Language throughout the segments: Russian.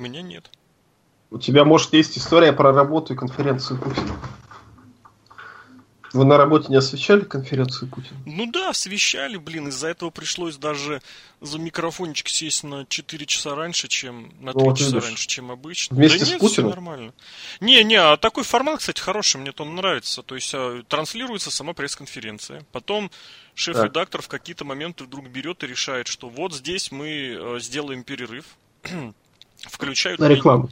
У меня нет. У тебя, может, есть история про работу и конференцию Путина? Вы на работе не освещали конференцию Путина? Ну да, освещали, блин. Из-за этого пришлось даже за микрофончик сесть на 4 часа раньше, чем на 3 ну, вот часа видишь. раньше, чем обычно. Вместе да с нет, Путиным? нормально. Не, не, а такой формат, кстати, хороший, мне он нравится. То есть а, транслируется сама пресс-конференция. Потом шеф-редактор в какие-то моменты вдруг берет и решает, что вот здесь мы а, сделаем перерыв. Включают... На рекламу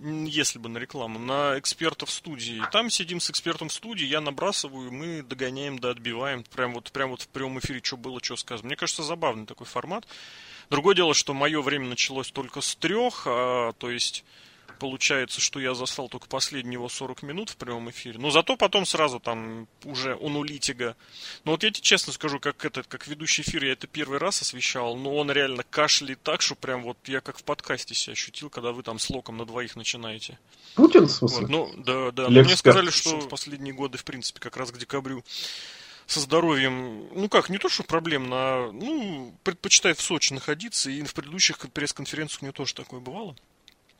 если бы на рекламу, на экспертов студии. Там сидим с экспертом в студии, я набрасываю, мы догоняем, да отбиваем. Прям вот, прям вот в прямом эфире, что было, что сказано. Мне кажется, забавный такой формат. Другое дело, что мое время началось только с трех, а, то есть Получается, что я застал только последние его 40 минут в прямом эфире. Но зато потом сразу там уже у нулитига. Но вот я тебе честно скажу, как этот, как ведущий эфир, я это первый раз освещал, но он реально кашляет так, что прям вот я как в подкасте себя ощутил, когда вы там с локом на двоих начинаете. Путин, в смысле? Вот, ну, да, да. Мне сказали, что в последние годы, в принципе, как раз к декабрю со здоровьем, ну как, не то, что проблем, на, ну, предпочитает в Сочи находиться, и в предыдущих пресс-конференциях у него тоже такое бывало.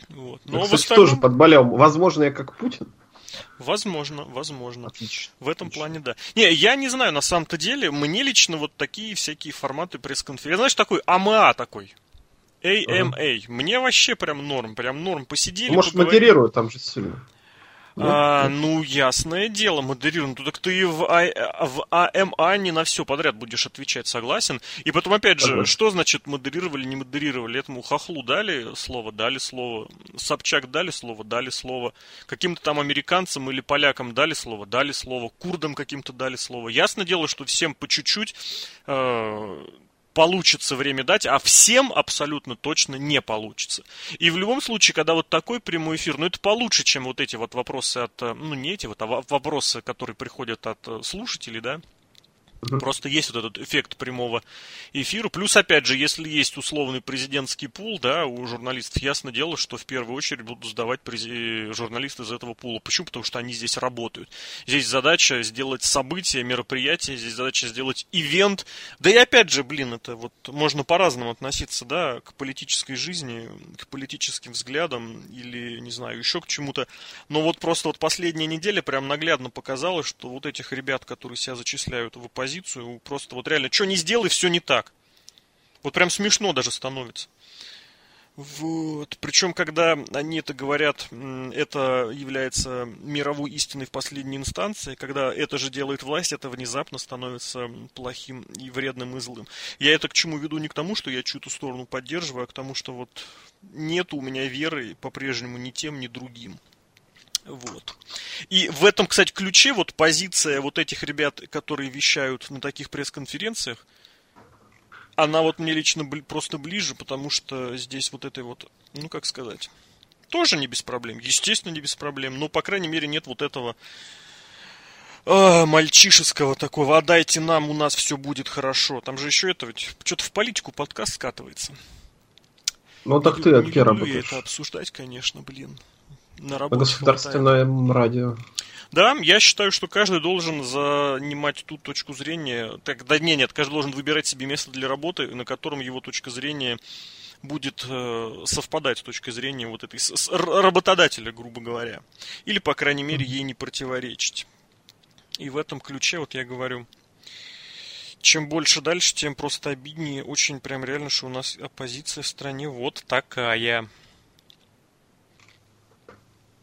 Вот. Но я, кстати, остальном... тоже подболел. Возможно, я как Путин. Возможно, возможно. Отлично. В этом Отлично. плане, да. Не, я не знаю, на самом-то деле, мне лично вот такие всякие форматы пресс-конференции. Знаешь, такой АМА такой. AMA. Uh-huh. Мне вообще прям норм, прям норм. Посидели, Может, поговорили. модерируют там же сильно. А, ну, ясное дело, модерируем. Ну, так ты в, а, в АМА не на все подряд будешь отвечать, согласен. И потом, опять же, что значит модерировали, не модерировали? Этому хохлу дали слово, дали слово. Собчак дали слово, дали слово. Каким-то там американцам или полякам дали слово, дали слово. Курдам каким-то дали слово. Ясное дело, что всем по чуть-чуть э, получится время дать, а всем абсолютно точно не получится. И в любом случае, когда вот такой прямой эфир, ну это получше, чем вот эти вот вопросы от, э, ну не эти вот, а вопросы, которые приходят от э, слушателей, да, Угу. Просто есть вот этот эффект прямого эфира. Плюс, опять же, если есть условный президентский пул, да, у журналистов ясно дело, что в первую очередь будут сдавать прези... журналисты из этого пула. Почему? Потому что они здесь работают. Здесь задача сделать событие, мероприятие, здесь задача сделать ивент. Да и опять же, блин, это вот можно по-разному относиться, да, к политической жизни, к политическим взглядам или, не знаю, еще к чему-то. Но вот просто вот последняя неделя прям наглядно показала, что вот этих ребят, которые себя зачисляют в оппозицию, позицию, просто вот реально, что не сделай, все не так. Вот прям смешно даже становится. Вот. Причем, когда они это говорят, это является мировой истиной в последней инстанции, когда это же делает власть, это внезапно становится плохим и вредным и злым. Я это к чему веду не к тому, что я чью-то сторону поддерживаю, а к тому, что вот нет у меня веры по-прежнему ни тем, ни другим. Вот. И в этом, кстати, ключе вот позиция вот этих ребят, которые вещают на таких пресс-конференциях, она вот мне лично просто ближе, потому что здесь вот этой вот, ну как сказать, тоже не без проблем. Естественно, не без проблем. Но, по крайней мере, нет вот этого э, мальчишеского такого, отдайте нам, у нас все будет хорошо. Там же еще это ведь что-то в политику подкаст скатывается. Ну так ты от кем работаешь? это обсуждать, конечно, блин на. На государственном хватает. радио. Да, я считаю, что каждый должен занимать ту точку зрения. Так, да не, нет, каждый должен выбирать себе место для работы, на котором его точка зрения будет э, совпадать с точкой зрения вот этой с, с, работодателя, грубо говоря. Или, по крайней мере, ей не противоречить. И в этом ключе, вот я говорю, чем больше дальше, тем просто обиднее. Очень прям реально, что у нас оппозиция в стране вот такая.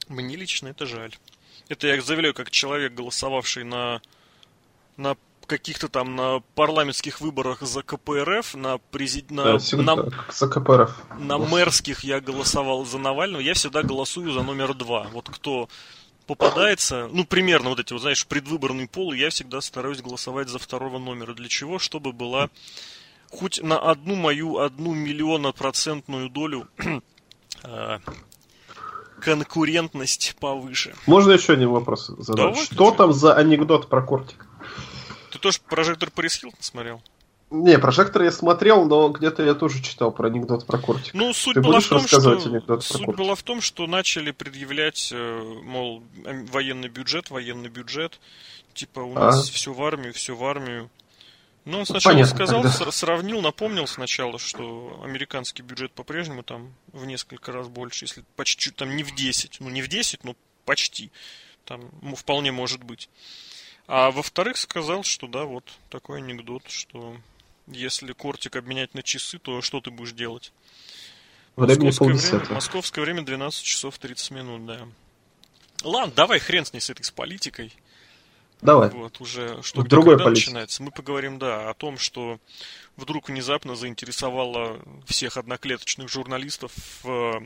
Мне лично это жаль. Это я заявляю как человек, голосовавший на, на каких-то там на парламентских выборах за КПРФ, на президент, на, на, за КПРФ. на мэрских я голосовал за Навального, я всегда голосую за номер два. Вот кто попадается, ну, примерно вот эти, вот, знаешь, предвыборный пол, я всегда стараюсь голосовать за второго номера. Для чего? Чтобы была хоть на одну мою, одну миллиона процентную долю а, конкурентность повыше. Можно еще один вопрос задать? Да, что там за анекдот про кортик? Ты тоже прожектор Парис Хилтон смотрел? Не, прожектор я смотрел, но где-то я тоже читал про анекдот про кортик. Ну, суть Ты была в том, что суть была в том, что начали предъявлять, э, мол, военный бюджет, военный бюджет, типа у нас а? все в армию, все в армию. Ну, он сначала Понятно, сказал, тогда. сравнил, напомнил сначала, что американский бюджет по-прежнему там в несколько раз больше, если почти там не в 10, ну не в 10, но почти. Там ну, вполне может быть. А во-вторых, сказал, что да, вот такой анекдот, что если кортик обменять на часы, то что ты будешь делать? Московское время, московское время 12 часов 30 минут, да. Ладно, давай хрен с ней с этой с политикой. Давай. Вот, уже что другой когда начинается. Мы поговорим, да, о том, что вдруг внезапно заинтересовало всех одноклеточных журналистов в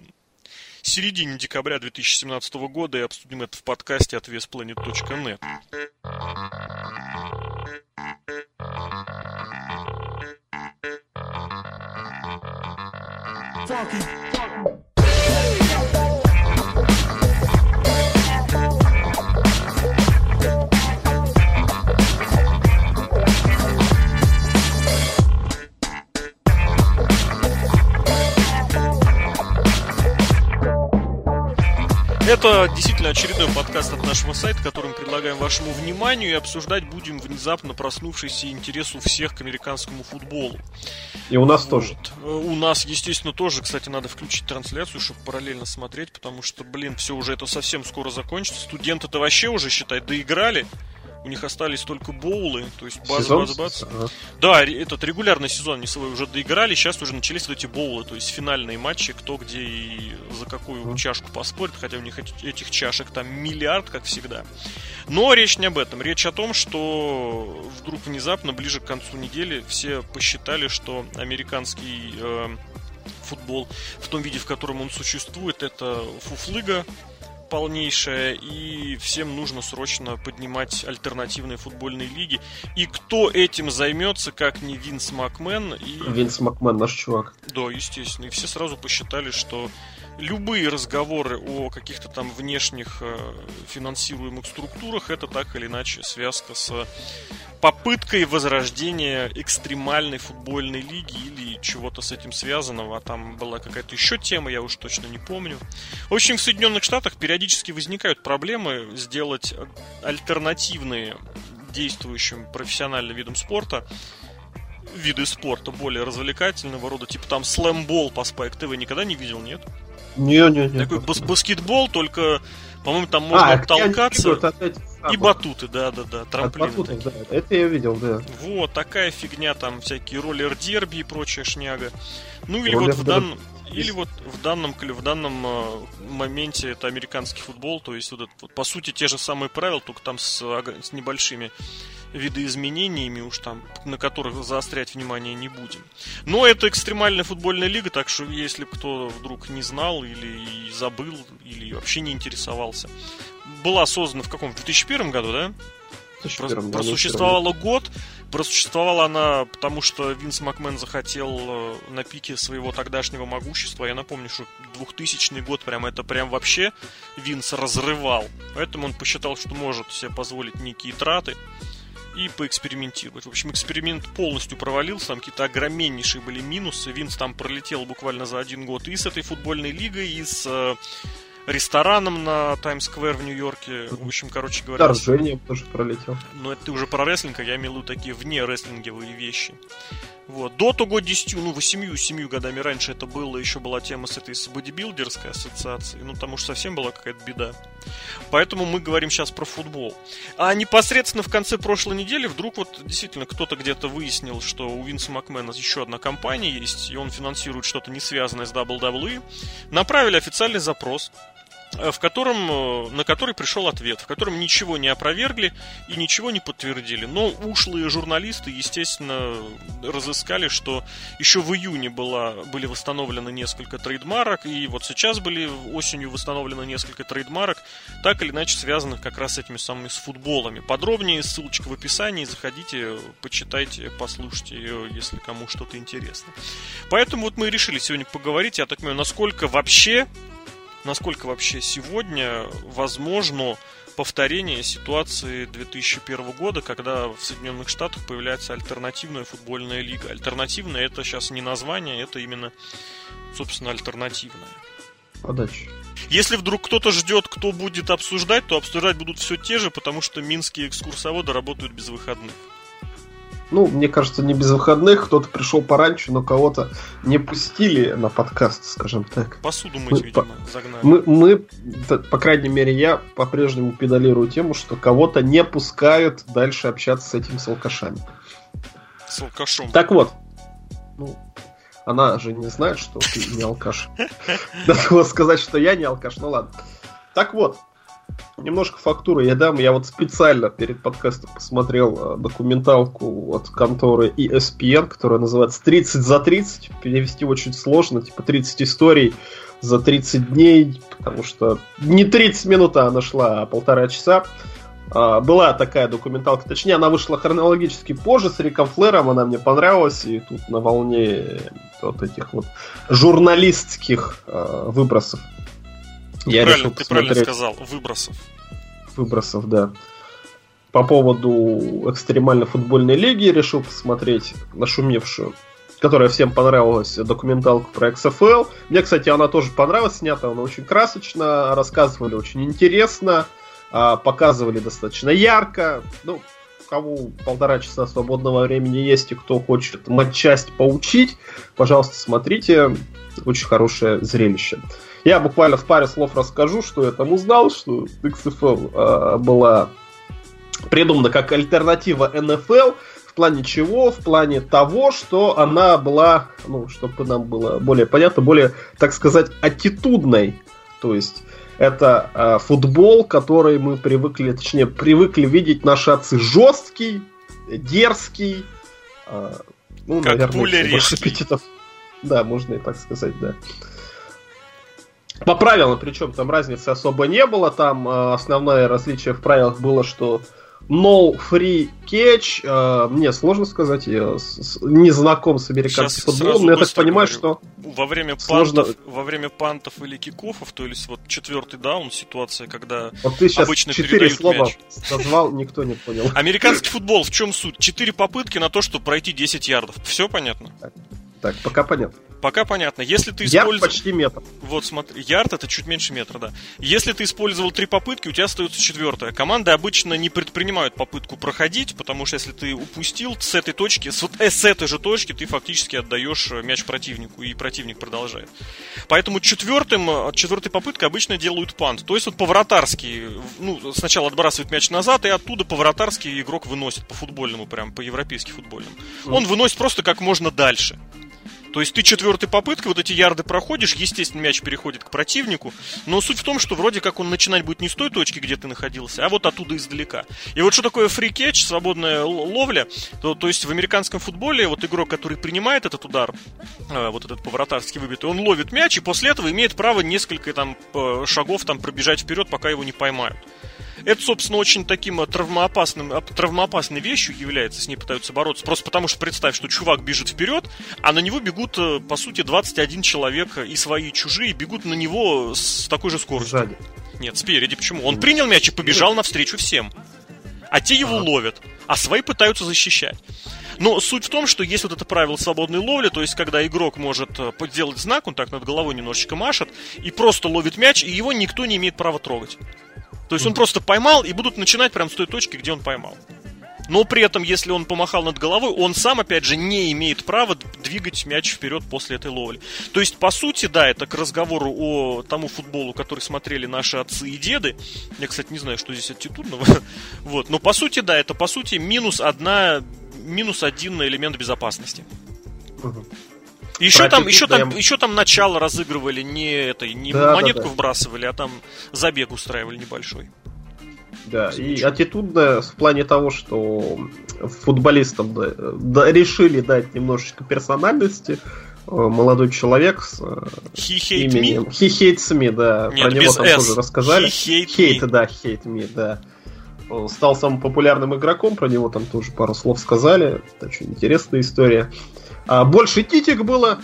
середине декабря 2017 года и обсудим это в подкасте от весplanet.net. Это действительно очередной подкаст от нашего сайта, который мы предлагаем вашему вниманию и обсуждать будем внезапно проснувшийся интерес у всех к американскому футболу. И у нас вот. тоже. У нас, естественно, тоже, кстати, надо включить трансляцию, чтобы параллельно смотреть, потому что, блин, все уже это совсем скоро закончится. Студенты-то вообще уже, считай, доиграли у них остались только боулы, то есть бац, сезон? бац, бац. Ага. Да, этот регулярный сезон они свой уже доиграли, сейчас уже начались вот эти боулы, то есть финальные матчи, кто где и за какую ага. чашку поспорит, хотя у них этих чашек там миллиард, как всегда. Но речь не об этом, речь о том, что вдруг внезапно, ближе к концу недели, все посчитали, что американский э, футбол в том виде, в котором он существует, это фуфлыга, полнейшая, и всем нужно срочно поднимать альтернативные футбольные лиги. И кто этим займется, как не Винс Макмен? И... Винс Макмен наш чувак. Да, естественно. И все сразу посчитали, что любые разговоры о каких-то там внешних э, финансируемых структурах это так или иначе связка с попыткой возрождения экстремальной футбольной лиги или чего-то с этим связанного. А там была какая-то еще тема, я уж точно не помню. В общем, в Соединенных Штатах периодически возникают проблемы сделать альтернативные действующим профессиональным видам спорта виды спорта более развлекательного рода, типа там слэмбол по Spike TV никогда не видел, нет? Не, не, не. Такой бас баскетбол, только, по-моему, там можно а, толкаться. И батуты, да, да, да, трамплины. Батутов, да, это я видел, да. Вот, такая фигня, там всякие роллер-дерби и прочая шняга. Ну или вот в данном... Или вот в данном, в данном э, моменте это американский футбол, то есть вот, это, вот по сути те же самые правила, только там с, с небольшими видоизменениями, уж там, на которых заострять внимание не будем. Но это экстремальная футбольная лига, так что если кто вдруг не знал или забыл, или вообще не интересовался, была создана в каком? В 2001 году, да? 2001, просуществовала год. Просуществовала она, потому что Винс Макмен захотел э, на пике своего тогдашнего могущества. Я напомню, что 2000 год прям это прям вообще Винс разрывал. Поэтому он посчитал, что может себе позволить некие траты и поэкспериментировать. В общем, эксперимент полностью провалился, там какие-то огромнейшие были минусы. Винс там пролетел буквально за один год и с этой футбольной лигой, и с э, рестораном на Таймс-сквер в Нью-Йорке. В общем, короче говоря... Вторжением тоже пролетел. Но это ты уже про рестлинг, а я имею в виду такие вне рестлинговые вещи. Вот. До того 10, ну, 8-7 годами раньше это было, еще была тема с этой с бодибилдерской ассоциацией, ну, потому что совсем была какая-то беда. Поэтому мы говорим сейчас про футбол. А непосредственно в конце прошлой недели вдруг вот действительно кто-то где-то выяснил, что у Винса Макмена еще одна компания есть, и он финансирует что-то не связанное с WWE. Направили официальный запрос в котором, э, на который пришел ответ, в котором ничего не опровергли и ничего не подтвердили. Но ушлые журналисты, естественно, разыскали, что еще в июне была, были восстановлены несколько трейдмарок, и вот сейчас были осенью восстановлены несколько трейдмарок, так или иначе связанных как раз с этими самыми с футболами. Подробнее ссылочка в описании, заходите, почитайте, послушайте ее, если кому что-то интересно. Поэтому вот мы решили сегодня поговорить, я так понимаю, насколько вообще насколько вообще сегодня возможно повторение ситуации 2001 года, когда в Соединенных Штатах появляется альтернативная футбольная лига. Альтернативная это сейчас не название, это именно, собственно, альтернативная. Подача. Если вдруг кто-то ждет, кто будет обсуждать, то обсуждать будут все те же, потому что минские экскурсоводы работают без выходных. Ну, мне кажется, не без выходных, кто-то пришел пораньше, но кого-то не пустили на подкаст, скажем так. Посуду мыть, мы, видимо, по, загнали. Мы, мы, по крайней мере, я по-прежнему педалирую тему, что кого-то не пускают дальше общаться с этими с алкашами. С алкашом. Так вот, ну, она же не знает, что ты не алкаш. Надо было сказать, что я не алкаш, ну ладно. Так вот, немножко фактуры я дам. Я вот специально перед подкастом посмотрел э, документалку от конторы ESPN, которая называется «30 за 30». Перевести очень сложно, типа 30 историй за 30 дней, потому что не 30 минут а она шла, а полтора часа. А, была такая документалка, точнее, она вышла хронологически позже с Риком Флэром, она мне понравилась, и тут на волне вот этих вот журналистских э, выбросов я правильно, решил ты правильно сказал, выбросов. Выбросов, да. По поводу экстремальной футбольной лиги решил посмотреть нашумевшую, которая всем понравилась, документалку про XFL. Мне, кстати, она тоже понравилась, снята она очень красочно, рассказывали очень интересно, а, показывали достаточно ярко. Ну, кого полтора часа свободного времени есть и кто хочет матчасть поучить, пожалуйста, смотрите. Очень хорошее зрелище. Я буквально в паре слов расскажу, что я там узнал, что XFL э, была придумана как альтернатива NFL. В плане чего? В плане того, что она была, ну, чтобы нам было более понятно, более, так сказать, аттитудной. То есть это э, футбол, который мы привыкли, точнее, привыкли видеть наши отцы жесткий, дерзкий, э, ну, как наверное, пуля Да, можно и так сказать, да. По правилам, причем там разницы особо не было. Там э, основное различие в правилах было, что no free catch. Э, мне сложно сказать, я с, не знаком с американским Сейчас футболом, но я так понимаю, говорю. что во время сложно... пантов, во время пантов или кикофов, то есть вот четвертый даун ситуация, когда вот ты сейчас обычно четыре слова мяч. назвал, никто не понял. Американский футбол в чем суть? Четыре попытки на то, чтобы пройти 10 ярдов. Все понятно? Так, пока понятно. Пока понятно. Если ты использовал... Ярд почти метр. Вот смотри, ярд это чуть меньше метра, да. Если ты использовал три попытки, у тебя остается четвертая. Команды обычно не предпринимают попытку проходить, потому что если ты упустил с этой точки, с, вот, э, с этой же точки ты фактически отдаешь э, мяч противнику, и противник продолжает. Поэтому четвертым, э, четвертой попыткой обычно делают пант. То есть вот поворотарский, ну, сначала отбрасывает мяч назад, и оттуда поворотарский игрок выносит по футбольному, прям по европейски футбольному. Он выносит просто как можно дальше. То есть ты четвертой попыткой вот эти ярды проходишь, естественно, мяч переходит к противнику, но суть в том, что вроде как он начинать будет не с той точки, где ты находился, а вот оттуда издалека. И вот что такое фри-кетч, свободная ловля, то, то есть в американском футболе вот игрок, который принимает этот удар, э, вот этот поворотарский выбитый, он ловит мяч и после этого имеет право несколько там шагов там пробежать вперед, пока его не поймают. Это, собственно, очень таким э, травмоопасным, э, травмоопасной вещью является, с ней пытаются бороться. Просто потому что представь, что чувак бежит вперед, а на него бегут, э, по сути, 21 человек и свои, и чужие, бегут на него с такой же скоростью. Сзади. Нет, спереди. Почему? Он принял мяч и побежал навстречу всем. А те его ловят, а свои пытаются защищать. Но суть в том, что есть вот это правило свободной ловли, то есть когда игрок может сделать знак, он так над головой немножечко машет, и просто ловит мяч, и его никто не имеет права трогать. То есть он просто поймал и будут начинать прямо с той точки, где он поймал. Но при этом, если он помахал над головой, он сам, опять же, не имеет права двигать мяч вперед после этой ловли. То есть, по сути, да, это к разговору о тому футболу, который смотрели наши отцы и деды. Я, кстати, не знаю, что здесь аттитудного. вот. Но, по сути, да, это, по сути, минус одна, минус один элемент безопасности. Еще там, еще там, еще там начало разыгрывали не это, не да, монетку да, да. вбрасывали, а там забег устраивали небольшой. Да, и аттитудно в плане того, что футболистам да, да, решили дать немножечко персональности. Э, молодой человек с э, He hate именем... Me? He hates me, да. Нет, Про него там S. тоже рассказали. He hate, hate me. да, hate me, да. Стал самым популярным игроком, про него там тоже пару слов сказали. Это очень интересная история. А больше титик было,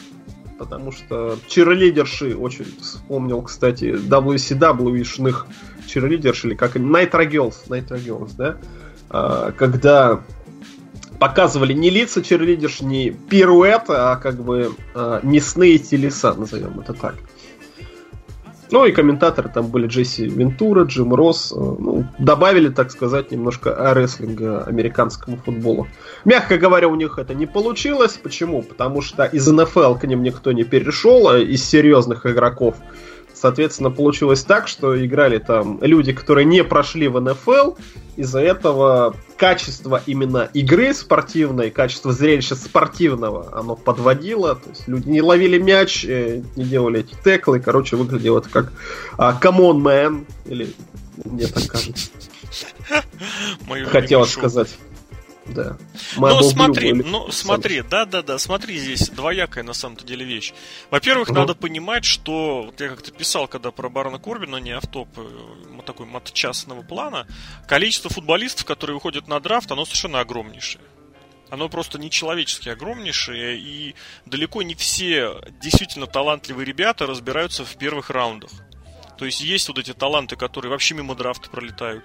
потому что чирлидерши, очень вспомнил, кстати, WCW-шных чирлидерш, или как Nitro Girls, Nitro Girls, да, а, когда показывали не лица чирлидерш, не пируэт, а как бы а, мясные телеса, назовем это так. Ну и комментаторы там были Джесси Вентура, Джим Росс. Э, ну, добавили, так сказать, немножко рестлинга американскому футболу. Мягко говоря, у них это не получилось. Почему? Потому что из НФЛ к ним никто не перешел, а из серьезных игроков Соответственно, получилось так, что играли там люди, которые не прошли в НФЛ. Из-за этого качество именно игры спортивной, качество зрелища спортивного, оно подводило. То есть люди не ловили мяч, э, не делали эти теклы. Короче, выглядело это как uh, Come on, man. Или мне так кажется. Хотелось сказать. Да. Ну, смотри, ну, смотри, да-да-да, смотри, здесь двоякая на самом-то деле вещь. Во-первых, угу. надо понимать, что, вот я как-то писал, когда про Барона Корбина, не автоп, э, такой матчастного плана, количество футболистов, которые выходят на драфт, оно совершенно огромнейшее. Оно просто нечеловечески огромнейшее, и далеко не все действительно талантливые ребята разбираются в первых раундах. То есть есть вот эти таланты, которые вообще мимо драфта пролетают.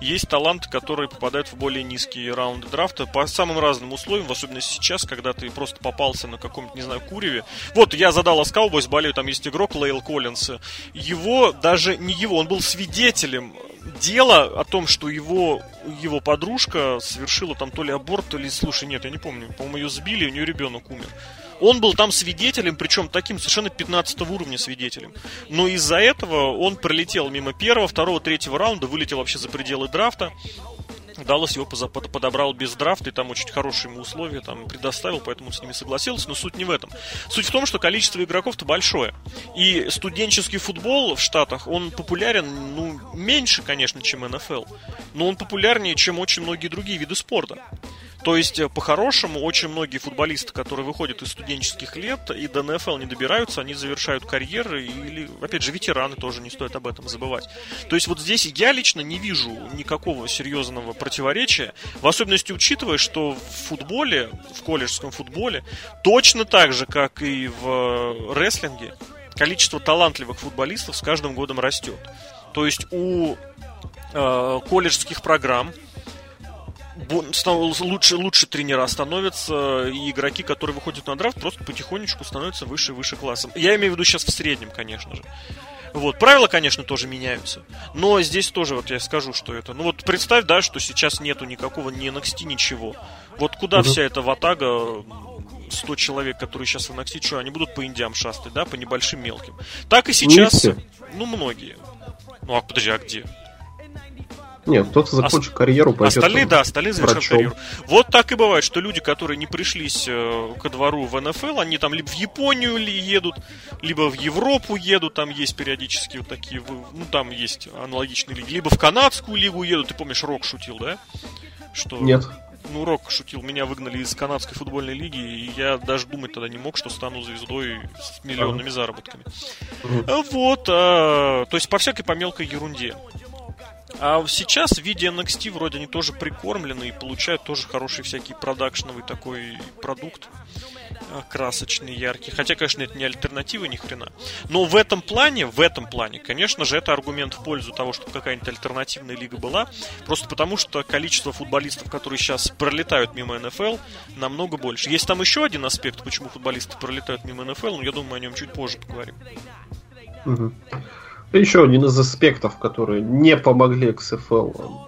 Есть таланты, которые попадают в более низкие раунды драфта по самым разным условиям, в особенности сейчас, когда ты просто попался на каком-то, не знаю, куреве. Вот я задал Cowboys, болею, там есть игрок Лейл Коллинс. Его, даже не его, он был свидетелем дела о том, что его, его подружка совершила там то ли аборт, то ли, слушай, нет, я не помню, по-моему, ее сбили, у нее ребенок умер. Он был там свидетелем, причем таким совершенно 15 уровня свидетелем. Но из-за этого он пролетел мимо первого, второго, третьего раунда, вылетел вообще за пределы драфта. Даллас его подобрал без драфта, и там очень хорошие ему условия там предоставил, поэтому он с ними согласился. Но суть не в этом. Суть в том, что количество игроков-то большое. И студенческий футбол в Штатах, он популярен, ну, меньше, конечно, чем НФЛ. Но он популярнее, чем очень многие другие виды спорта. То есть, э, по-хорошему, очень многие футболисты, которые выходят из студенческих лет и до НФЛ не добираются, они завершают карьеры, или, опять же, ветераны тоже не стоит об этом забывать. То есть, вот здесь я лично не вижу никакого серьезного противоречия, в особенности учитывая, что в футболе, в колледжском футболе, точно так же, как и в э, рестлинге, количество талантливых футболистов с каждым годом растет. То есть у э, колледжских программ лучше, лучше тренера становятся, и игроки, которые выходят на драфт, просто потихонечку становятся выше и выше классом. Я имею в виду сейчас в среднем, конечно же. Вот, правила, конечно, тоже меняются. Но здесь тоже, вот я скажу, что это. Ну вот представь, да, что сейчас нету никакого ни NXT, ничего. Вот куда угу. вся эта ватага 100 человек, которые сейчас в NXT, что они будут по индиам шастать, да, по небольшим мелким. Так и сейчас, ну, многие. Ну, а подожди, а где? Нет, кто-то закончит а, карьеру, пойдет Остальные, да, остальные завершат карьеру. Вот так и бывает, что люди, которые не пришлись э, ко двору в НФЛ, они там либо в Японию ли едут, либо в Европу едут, там есть периодически вот такие, ну там есть аналогичные лиги, либо в канадскую лигу едут, ты помнишь, Рок шутил, да? Что... Нет ну, Рок шутил, меня выгнали из канадской футбольной лиги, и я даже думать тогда не мог, что стану звездой с миллионными заработками. Вот, а, то есть по всякой по мелкой ерунде. А сейчас в виде NXT вроде они тоже прикормлены и получают тоже хороший всякий продакшновый такой продукт а, красочный, яркий. Хотя, конечно, это не альтернатива ни хрена. Но в этом плане, в этом плане, конечно же, это аргумент в пользу того, чтобы какая-нибудь альтернативная лига была. Просто потому, что количество футболистов, которые сейчас пролетают мимо НФЛ, намного больше. Есть там еще один аспект, почему футболисты пролетают мимо НФЛ, но я думаю, о нем чуть позже поговорим. Угу. Еще один из аспектов, которые не помогли XFL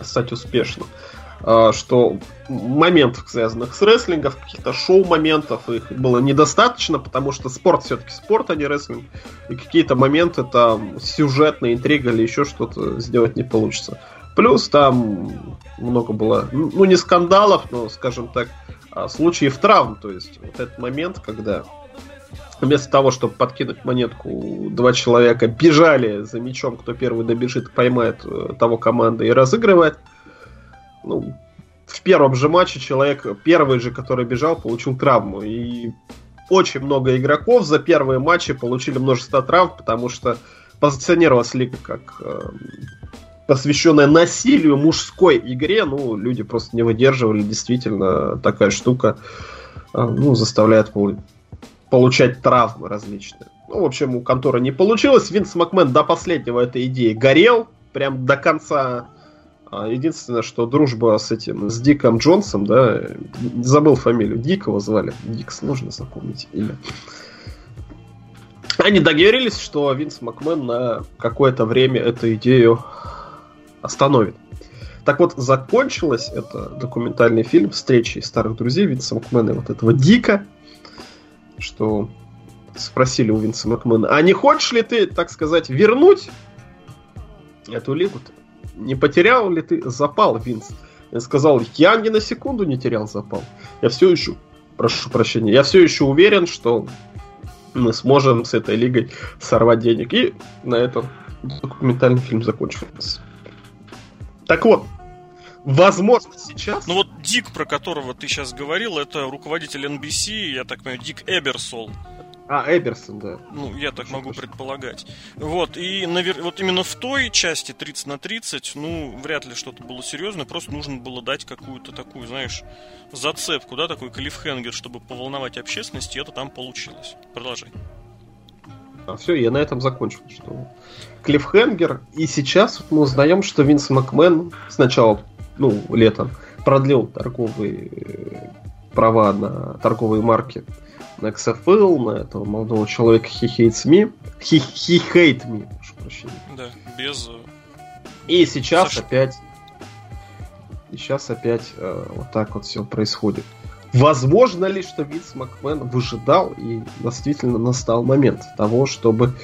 э, стать успешным, а, что моментов, связанных с рестлингом, каких-то шоу-моментов, их было недостаточно, потому что спорт все-таки спорт, а не рестлинг. И какие-то моменты там сюжетная интрига или еще что-то сделать не получится. Плюс там много было, ну не скандалов, но, скажем так, а, случаев травм. То есть вот этот момент, когда вместо того, чтобы подкинуть монетку, два человека бежали за мячом, кто первый добежит, поймает э, того команды и разыгрывает. Ну, в первом же матче человек, первый же, который бежал, получил травму. И очень много игроков за первые матчи получили множество травм, потому что позиционировалась лига как э, посвященная насилию мужской игре. Ну, люди просто не выдерживали. Действительно, такая штука э, ну, заставляет получать травмы различные. Ну, в общем, у конторы не получилось. Винс Макмен до последнего этой идеи горел, прям до конца. А, единственное, что дружба с этим, с Диком Джонсом, да, забыл фамилию, Дикого звали. Дикс, нужно запомнить имя. Они договорились, что Винс Макмен на какое-то время эту идею остановит. Так вот, закончилось это документальный фильм встречи старых друзей Винса Макмена и вот этого Дика, что спросили у Винса Макмена, а не хочешь ли ты, так сказать, вернуть эту лигу? -то? Не потерял ли ты запал, Винс? Я сказал, я ни на секунду не терял запал. Я все еще, прошу прощения, я все еще уверен, что мы сможем с этой лигой сорвать денег. И на этом документальный фильм закончился. Так вот, возможно, сейчас... Ну вот Дик, про которого ты сейчас говорил, это руководитель NBC, я так понимаю, Дик Эберсол. А, Эберсон, да. Ну, я так могу предполагать. Вот, и навер... вот именно в той части 30 на 30, ну, вряд ли что-то было серьезное, просто нужно было дать какую-то такую, знаешь, зацепку, да, такой клиффхенгер, чтобы поволновать общественность, и это там получилось. Продолжай. А все, я на этом закончил. Что клиффхенгер, и сейчас мы узнаем, что Винс Макмен сначала, ну, летом, продлил торговые э, права на торговые марки на XFL, на этого молодого человека He Hates Me. He, he Hate Me, прошу прощения. Да, без... Э, и сейчас Саша... опять... И сейчас опять э, вот так вот все происходит. Возможно ли, что Винс Макмен выжидал и действительно настал момент того, чтобы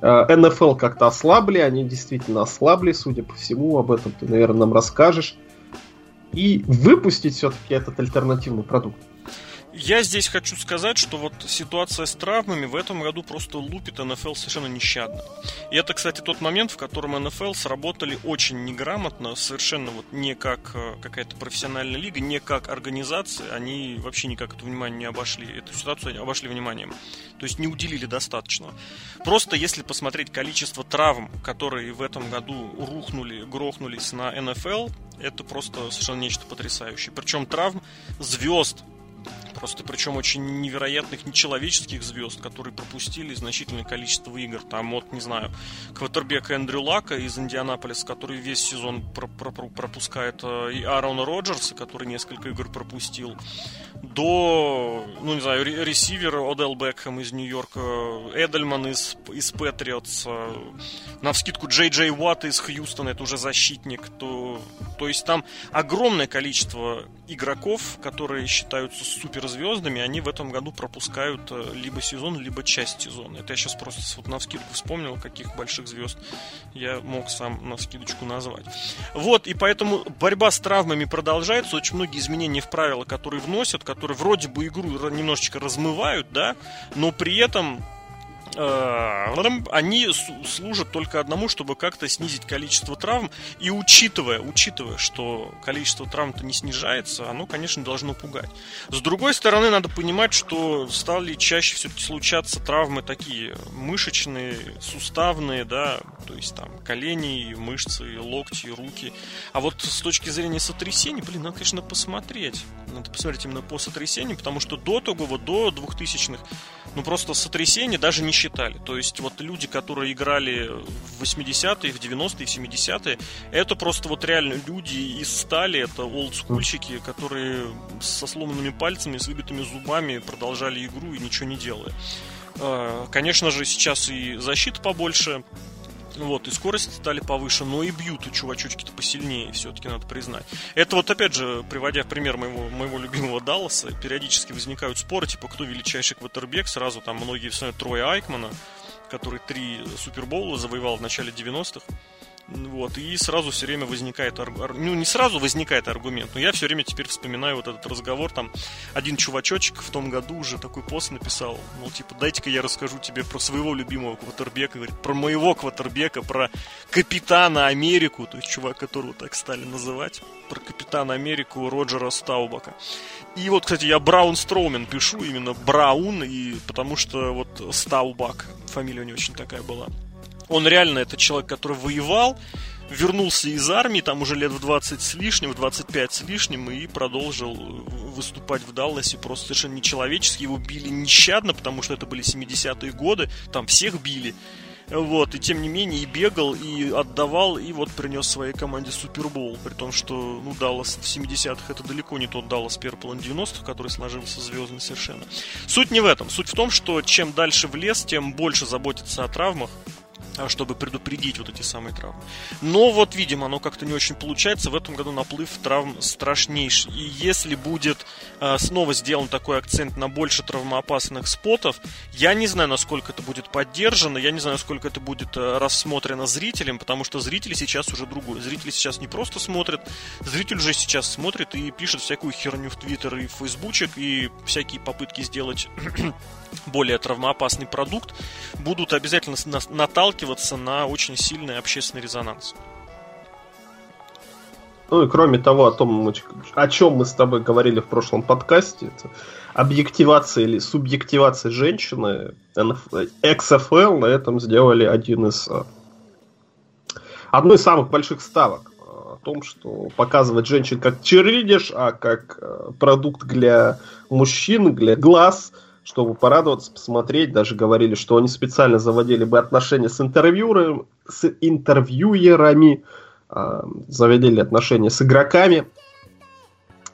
э, НФЛ как-то ослабли, они действительно ослабли, судя по всему, об этом ты, наверное, нам расскажешь, и выпустить все-таки этот альтернативный продукт. Я здесь хочу сказать, что вот ситуация с травмами в этом году просто лупит НФЛ совершенно нещадно. И это, кстати, тот момент, в котором НФЛ сработали очень неграмотно, совершенно вот не как э, какая-то профессиональная лига, не как организация, они вообще никак это внимание не обошли, эту ситуацию обошли вниманием. То есть не уделили достаточно. Просто если посмотреть количество травм, которые в этом году рухнули, грохнулись на НФЛ, это просто совершенно нечто потрясающее. Причем травм звезд Просто причем очень невероятных нечеловеческих звезд, которые пропустили значительное количество игр. Там вот, не знаю, квотербека Эндрю Лака из Индианаполиса, который весь сезон про про пропускает, э, и Аарона Роджерса, который несколько игр пропустил, до, ну не знаю, ресивера Одел Бекхэм из Нью-Йорка, Эдельман из, из Патриотс, на вскидку Джей Джей Уатт из Хьюстона, это уже защитник, то, то есть там огромное количество игроков, которые считаются суперзвездами, они в этом году пропускают э, либо сезон, либо часть сезона. Это я сейчас просто вот на вскидку вспомнил, каких больших звезд я мог сам на вскидочку назвать. Вот, и поэтому борьба с травмами продолжается, очень многие изменения в правила, которые вносят, которые вроде бы игру немножечко размывают, да, но при этом они служат только одному, чтобы как-то снизить количество травм. И учитывая, учитывая, что количество травм-то не снижается, оно, конечно, должно пугать. С другой стороны, надо понимать, что стали чаще все-таки случаться травмы такие мышечные, суставные, да, то есть там колени, мышцы, локти, руки. А вот с точки зрения сотрясений, блин, надо, конечно, посмотреть. Надо посмотреть именно по сотрясениям, потому что до того, вот до 2000-х, ну просто сотрясения даже не считали. То есть вот люди, которые играли в 80-е, в 90-е, в 70-е, это просто вот реально люди из стали, это олдскульщики, которые со сломанными пальцами, с выбитыми зубами продолжали игру и ничего не делая. А, конечно же, сейчас и защита побольше, вот, и скорости стали повыше, но и бьют у чувачочки-то посильнее, все-таки надо признать. Это вот, опять же, приводя пример моего, моего любимого Далласа, периодически возникают споры, типа, кто величайший квотербек, сразу там многие вспоминают Троя Айкмана, который три супербоула завоевал в начале 90-х. Вот, и сразу все время возникает, ну не сразу возникает аргумент, но я все время теперь вспоминаю вот этот разговор, там один чувачочек в том году уже такой пост написал, ну типа дайте-ка я расскажу тебе про своего любимого квотербека, говорит, про моего квотербека, про капитана Америку, то есть чувак, которого так стали называть, про капитана Америку Роджера Стаубака. И вот, кстати, я Браун Строумен пишу, именно Браун, и потому что вот Стаубак, фамилия у него очень такая была. Он реально это человек, который воевал, вернулся из армии, там уже лет в 20 с лишним, в 25 с лишним, и продолжил выступать в Далласе просто совершенно нечеловечески. Его били нещадно, потому что это были 70-е годы, там всех били. Вот, и тем не менее и бегал, и отдавал, и вот принес своей команде Супербол. При том, что, ну, Даллас в 70-х это далеко не тот Даллас первый половины 90-х, который сложился звездный совершенно. Суть не в этом. Суть в том, что чем дальше в лес, тем больше заботиться о травмах. А, чтобы предупредить вот эти самые травмы. Но вот, видимо, оно как-то не очень получается. В этом году наплыв травм страшнейший. И если будет э, снова сделан такой акцент на больше травмоопасных спотов, я не знаю, насколько это будет поддержано, я не знаю, насколько это будет э, рассмотрено зрителем, потому что зрители сейчас уже другой. Зрители сейчас не просто смотрят, зритель уже сейчас смотрит и пишет всякую херню в Твиттер и в Фейсбучек, и всякие попытки сделать более травмоопасный продукт будут обязательно наталкиваться на очень сильный общественный резонанс. Ну и кроме того, о том, о чем мы с тобой говорили в прошлом подкасте, это объективация или субъективация женщины, XFL на этом сделали один из а, одну из самых больших ставок а, о том, что показывать женщин как черлидишь, а как а, продукт для мужчин, для глаз – чтобы порадоваться, посмотреть. Даже говорили, что они специально заводили бы отношения с, интервьюерами, с интервьюерами, э, заводили отношения с игроками.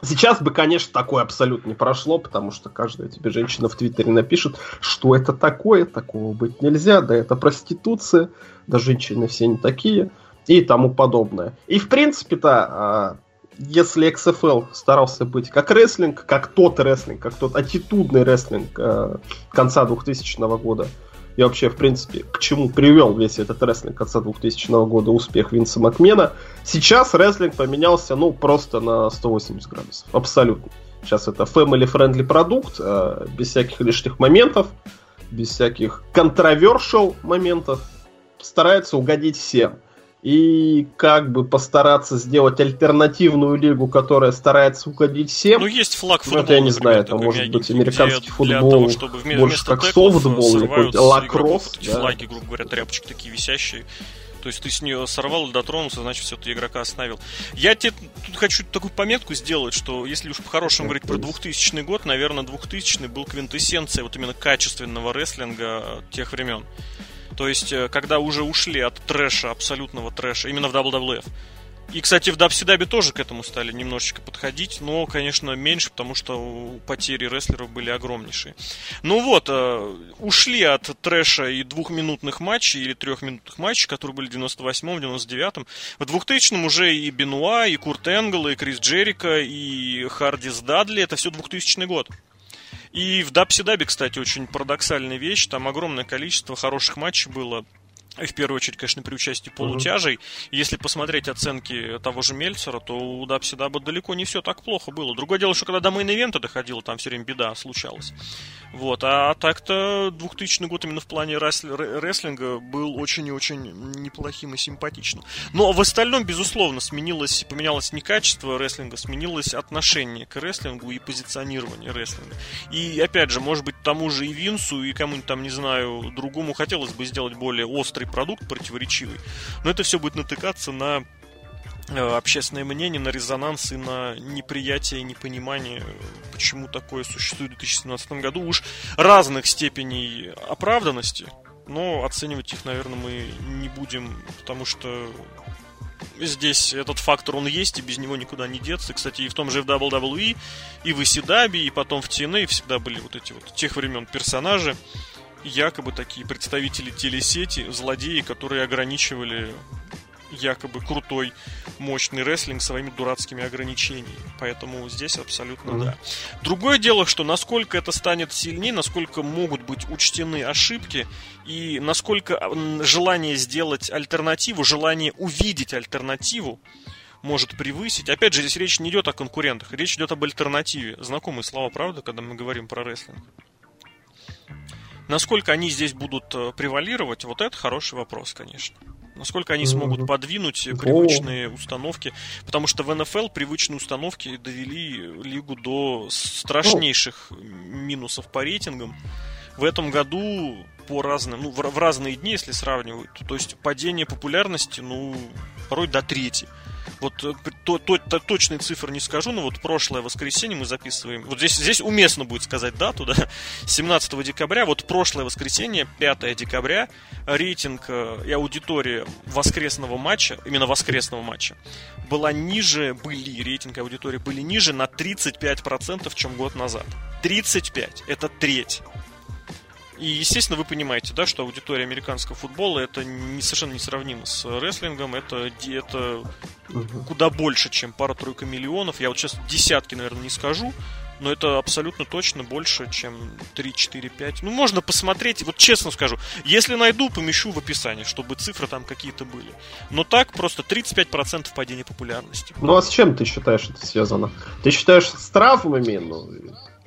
Сейчас бы, конечно, такое абсолютно не прошло, потому что каждая тебе женщина в Твиттере напишет, что это такое, такого быть нельзя, да это проституция, да женщины все не такие и тому подобное. И в принципе-то если XFL старался быть как рестлинг, как тот рестлинг, как тот аттитудный рестлинг э, конца 2000 года, и вообще, в принципе, к чему привел весь этот рестлинг конца 2000 года успех Винса Макмена, сейчас рестлинг поменялся, ну, просто на 180 градусов. Абсолютно. Сейчас это family-friendly продукт, э, без всяких лишних моментов, без всяких controversial моментов. Старается угодить всем и как бы постараться сделать альтернативную лигу, которая старается угодить всем. Ну, есть флаг футбола, Это я не знаю, это может быть американский футбол, того, чтобы больше как софтбол или какой-то лакросс. Да. Флаги, грубо говоря, тряпочки такие висящие. То есть ты с нее сорвал и дотронулся, значит, все, ты игрока остановил. Я тебе тут хочу такую пометку сделать, что если уж по-хорошему говорить про 2000 год, наверное, 2000 был квинтэссенция вот именно качественного рестлинга тех времен. То есть, э, когда уже ушли от трэша, абсолютного трэша, именно в WWF. И, кстати, в WCW тоже к этому стали немножечко подходить, но, конечно, меньше, потому что потери рестлеров были огромнейшие. Ну вот, э, ушли от трэша и двухминутных матчей или трехминутных матчей, которые были в 98-м, 99-м. В 2000-м уже и Бенуа, и Курт Энгл, и Крис Джерико, и Харди с Дадли. Это все 2000 год. И в Dub-C-Dub е, кстати, очень парадоксальная вещь. Там огромное количество хороших матчей было в первую очередь, конечно, при участии полутяжей. Uh-huh. Если посмотреть оценки того же Мельцера, то у Dub-C-Dub а далеко не все так плохо было. Другое дело, что когда до main event а доходило, там все время беда случалась. Вот. А так-то 2000 год именно в плане рестлинга был очень и очень неплохим и симпатичным. Но в остальном, безусловно, сменилось, поменялось не качество рестлинга, сменилось отношение к рестлингу и позиционирование рестлинга. И, опять же, может быть, тому же и Винсу, и кому-нибудь там, не знаю, другому хотелось бы сделать более острый продукт, противоречивый. Но это все будет натыкаться на Э, общественное мнение, на резонанс и на неприятие и непонимание, почему такое существует в 2017 году. Уж разных степеней оправданности, но оценивать их, наверное, мы не будем, потому что здесь этот фактор, он есть, и без него никуда не деться. Кстати, и в том же в WWE, и в ECW, и потом в TNA всегда были вот эти вот тех времен персонажи, якобы такие представители телесети, злодеи, которые ограничивали якобы крутой, мощный рестлинг своими дурацкими ограничениями. Поэтому здесь абсолютно mm-hmm. да. Другое дело, что насколько это станет сильнее, насколько могут быть учтены ошибки и насколько желание сделать альтернативу, желание увидеть альтернативу может превысить. Опять же, здесь речь не идет о конкурентах, речь идет об альтернативе. Знакомые слова, правда, когда мы говорим про рестлинг? Насколько они здесь будут э, превалировать, вот это хороший вопрос, конечно. Насколько они смогут подвинуть привычные установки. Потому что в НФЛ привычные установки довели лигу до страшнейших минусов по рейтингам. В этом году по разным, ну, в, в разные дни, если сравнивать, то есть падение популярности, ну, порой до трети. Вот э, то, то, то, точные цифры не скажу, но вот прошлое воскресенье мы записываем. Вот здесь, здесь уместно будет сказать дату, да, 17 декабря, вот прошлое воскресенье, 5 декабря, рейтинг э, и аудитория воскресного матча, именно воскресного матча, была ниже, были, рейтинг и аудитории были ниже на 35%, чем год назад. 35, это треть. И, естественно, вы понимаете, да, что аудитория американского футбола это не, совершенно несравнимо с рестлингом. Это, это угу. куда больше, чем пара-тройка миллионов. Я вот сейчас десятки, наверное, не скажу, но это абсолютно точно больше, чем 3, 4, 5. Ну, можно посмотреть, вот честно скажу, если найду, помещу в описании, чтобы цифры там какие-то были. Но так просто 35% падения популярности. Ну, а с чем ты считаешь это связано? Ты считаешь с травмами? Ну,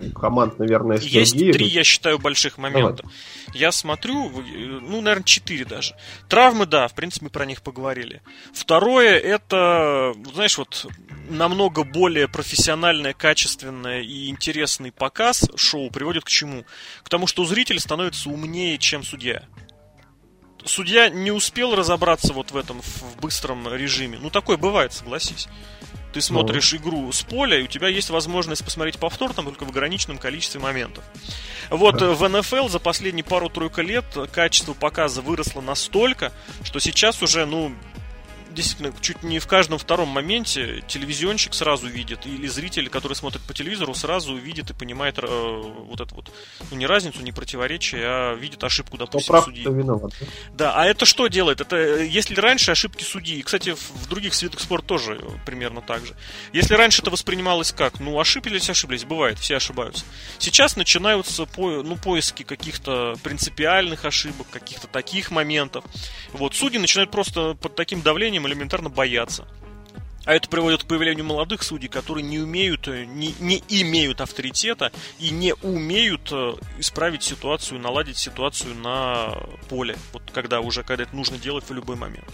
команд, наверное, есть, есть другие. три, я считаю, больших момента. Давай. Я смотрю, ну, наверное, четыре даже. Травмы, да, в принципе, мы про них поговорили. Второе, это, знаешь, вот намного более профессиональное, качественное и интересный показ шоу приводит к чему? К тому, что зритель становится умнее, чем судья судья не успел разобраться вот в этом в быстром режиме. Ну, такое бывает, согласись. Ты смотришь ну. игру с поля, и у тебя есть возможность посмотреть повтор там только в ограниченном количестве моментов. Вот да. в НФЛ за последние пару-тройку лет качество показа выросло настолько, что сейчас уже, ну, действительно, чуть не в каждом втором моменте телевизионщик сразу видит, или зритель, который смотрит по телевизору, сразу видит и понимает э, вот это вот, ну не разницу, не противоречие, а видит ошибку, допустим, прав, судьи. Виноват. Да, а это что делает? Это если раньше ошибки судьи, кстати, в других видах спорта тоже примерно так же. Если раньше это воспринималось как, ну ошиблись, ошиблись, бывает, все ошибаются. Сейчас начинаются по, ну, поиски каких-то принципиальных ошибок, каких-то таких моментов. Вот, судьи начинают просто под таким давлением элементарно бояться. А это приводит к появлению молодых судей, которые не умеют, э, не, не имеют авторитета и не умеют э, исправить ситуацию, наладить ситуацию на поле, вот когда уже, когда это нужно делать в любой момент.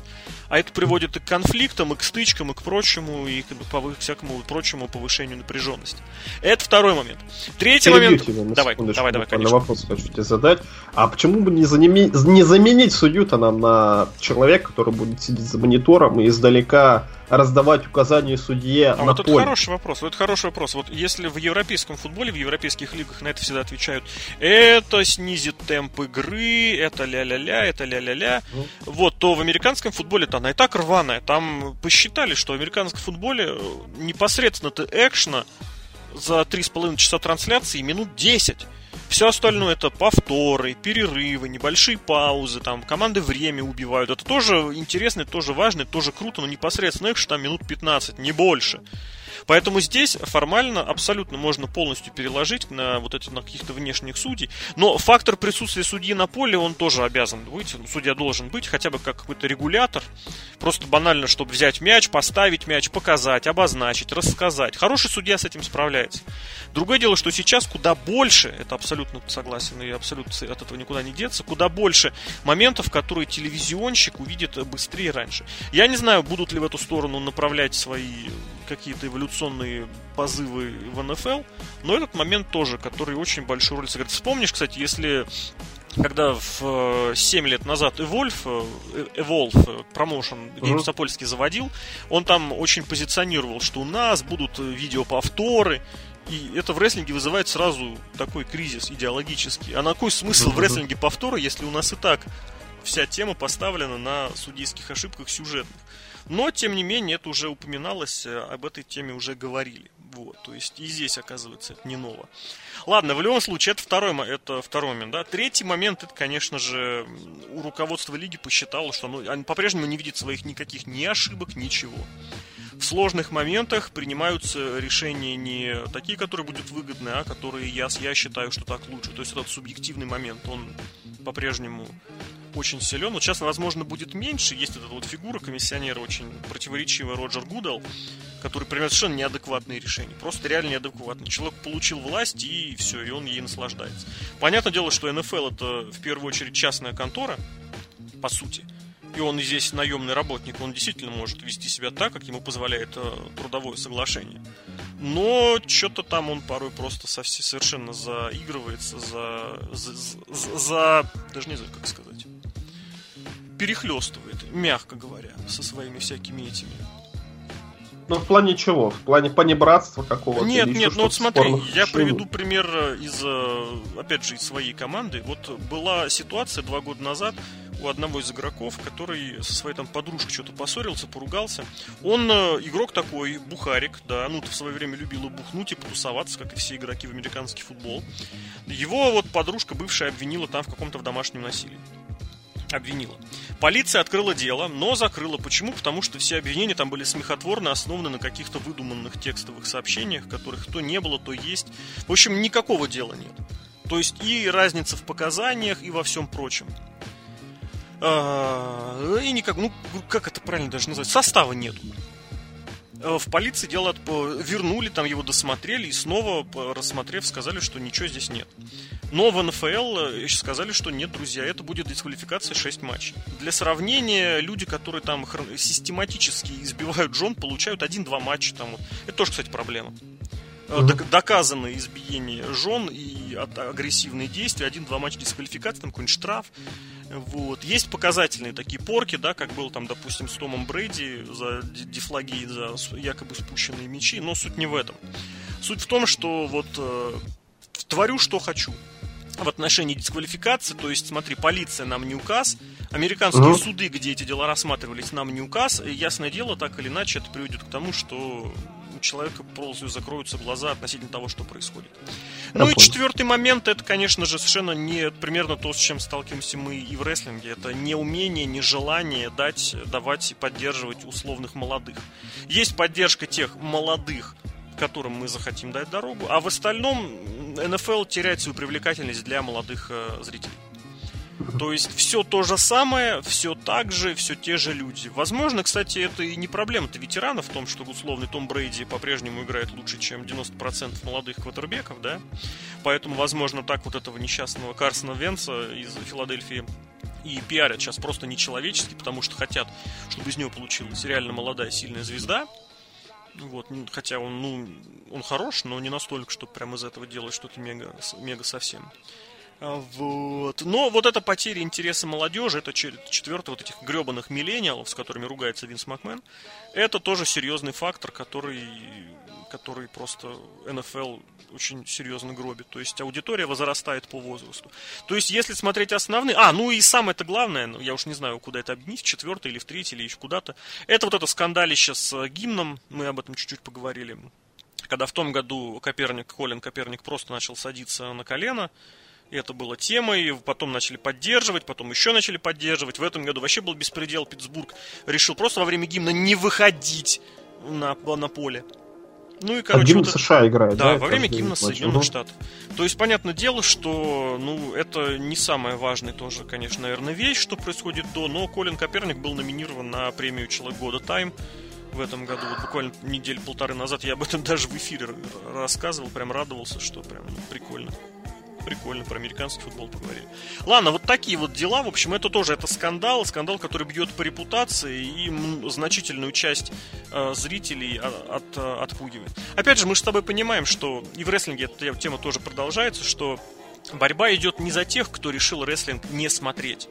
А это приводит и к конфликтам, и к стычкам, и к прочему, и к, по всякому прочему повышению напряженности. Это второй момент. Третий момент. Тебя, давай, давай, давай, конечно. На вопрос хочу тебе задать. А почему бы не, заними... не заменить судью-то нам на человека, который будет сидеть за монитором и издалека раздавать указания судье а на вот поле? это хороший вопрос. Вот это хороший вопрос. Вот если в европейском футболе, в европейских лигах на это всегда отвечают, это снизит темп игры, это ля-ля-ля, это ля-ля-ля, ну. вот, то в американском футболе-то она и так рваная. Там посчитали, что в американском футболе э, непосредственно-то экшна за 3,5 часа трансляции минут 10. Все остальное это повторы, перерывы, небольшие паузы, там команды время убивают. Это тоже интересно, тоже важно, тоже круто, но непосредственно их там минут 15, не больше. Поэтому здесь формально абсолютно можно полностью переложить на вот эти на каких-то внешних судей. Но фактор присутствия судьи на поле, он тоже обязан быть. Судья должен быть хотя бы как какой-то регулятор. Просто банально, чтобы взять мяч, поставить мяч, показать, обозначить, рассказать. Хороший судья с этим справляется. Другое дело, что сейчас куда больше, это абсолютно согласен и абсолютно от этого никуда не деться, куда больше моментов, которые телевизионщик увидит быстрее раньше. Я не знаю, будут ли в эту сторону направлять свои какие-то эволюционные позывы в НФЛ, но этот момент тоже, который очень большую роль сыграет. Вспомнишь, кстати, если когда в 7 э, лет назад Evolve, э, Evolve промоушен Геймс Сапольский заводил, он там очень позиционировал, что у нас будут видеоповторы, и это в рестлинге вызывает сразу такой кризис идеологический. А на какой смысл в рестлинге повтора, если у нас и так вся тема поставлена на судейских ошибках сюжетных? Но, тем не менее, это уже упоминалось, э, об этой теме уже говорили. Вот, то есть и здесь, оказывается, это не ново. Ладно, в любом случае, это второй, это второй момент. Да? Третий момент, это, конечно же, у руководства лиги посчитало, что оно по-прежнему не видит своих никаких ни ошибок, ничего. В сложных моментах принимаются решения не такие, которые будут выгодны, а которые я, я считаю, что так лучше. То есть этот субъективный момент, он по-прежнему очень силен. Вот сейчас, возможно, будет меньше. Есть эта вот фигура комиссионера очень противоречивая Роджер Гудал, который принимает совершенно неадекватные решения. Просто реально неадекватный. Человек получил власть и все, и он ей наслаждается. Понятное дело, что НФЛ это в первую очередь частная контора, по сути. И он здесь наемный работник, он действительно может вести себя так, как ему позволяет э, трудовое соглашение. Но что-то там он порой просто совсем, совершенно заигрывается, за, за, за, за... Даже не знаю, как сказать перехлестывает, мягко говоря, со своими всякими этими Ну, в плане чего? В плане понебратства какого-то? Нет, нет, ну вот смотри, я приведу пример из, опять же, из своей команды. Вот была ситуация два года назад у одного из игроков, который со своей там подружкой что-то поссорился, поругался. Он э, игрок такой, бухарик, да, ну, в свое время любил бухнуть и потусоваться, как и все игроки в американский футбол. Его вот подружка бывшая обвинила там в каком-то в домашнем насилии обвинила. Полиция открыла дело, но закрыла. Почему? Потому что все обвинения там были смехотворно, основаны на каких-то выдуманных текстовых сообщениях, которых то не было, то есть. В общем, никакого дела нет. То есть и разница в показаниях, и во всем прочем. А, и никак, ну, как это правильно даже назвать? Состава нету. Э, в полиции дело вернули, там его досмотрели и снова, рассмотрев, сказали, что ничего здесь нет. Но в НФЛ э, сказали, что нет, друзья, это будет дисквалификация 6 матчей. Для сравнения, люди, которые там систематически избивают жен, получают 1-2 матча. Там. Это тоже, кстати, проблема. Mm-hmm. Доказано избиение жен и агрессивные действия, один-два матча дисквалификации, там какой-нибудь штраф. Вот. Есть показательные такие порки, да, как был там, допустим, с Томом Брейди за дефлаги, за якобы спущенные мячи, но суть не в этом. Суть в том, что вот э, творю, что хочу в отношении дисквалификации, то есть, смотри, полиция нам не указ, американские uh-huh. суды, где эти дела рассматривались, нам не указ, и ясное дело, так или иначе, это приведет к тому, что у человека полностью закроются глаза относительно того, что происходит. Я ну понял. и четвертый момент, это, конечно же, совершенно не примерно то, с чем сталкиваемся мы и в рестлинге. Это не умение, не желание дать, давать и поддерживать условных молодых. Есть поддержка тех молодых, которым мы захотим дать дорогу, а в остальном НФЛ теряет свою привлекательность для молодых э, зрителей. То есть все то же самое, все так же, все те же люди. Возможно, кстати, это и не проблема-то ветеранов в том, что условный Том Брейди по-прежнему играет лучше, чем 90% молодых квотербеков, да? Поэтому, возможно, так вот этого несчастного Карсона Венца из Филадельфии и пиарят сейчас просто нечеловечески, потому что хотят, чтобы из него получилась реально молодая сильная звезда. Вот, хотя он, ну, он хорош, но не настолько, чтобы прямо из этого делать что-то мега, мега совсем. А, вот. Но вот эта потеря интереса молодежи, это четвертый вот этих гребаных миллениалов, с которыми ругается Винс Макмен, это тоже серьезный фактор, который, который просто НФЛ очень серьезно гробит. То есть аудитория возрастает по возрасту. То есть если смотреть основные... А, ну и самое это главное, ну, я уж не знаю, куда это объединить, в четвертый или в третий, или еще куда-то. Это вот это скандалище с гимном, мы об этом чуть-чуть поговорили. Когда в том году Коперник, Колин Коперник просто начал садиться на колено, это было темой, потом начали поддерживать, потом еще начали поддерживать. В этом году вообще был беспредел. Питтсбург решил просто во время гимна не выходить на, на поле. Ну и, короче, а гимн вот США играет, да? Да, во время гимна Соединенных Штатов. То есть, понятное дело, что, ну, это не самая важная тоже, конечно, наверное, вещь, что происходит до, но Колин Коперник был номинирован на премию Человек года Тайм в этом году. Вот буквально неделю полторы назад я об этом даже в эфире рассказывал, прям радовался, что прям ну, прикольно прикольно, про американский футбол поговорили. Ладно, вот такие вот дела, в общем, это тоже это скандал, скандал, который бьет по репутации и значительную часть э, зрителей от, от, отпугивает. Опять же, мы же с тобой понимаем, что и в рестлинге эта тема тоже продолжается, что борьба идет не за тех, кто решил рестлинг не смотреть.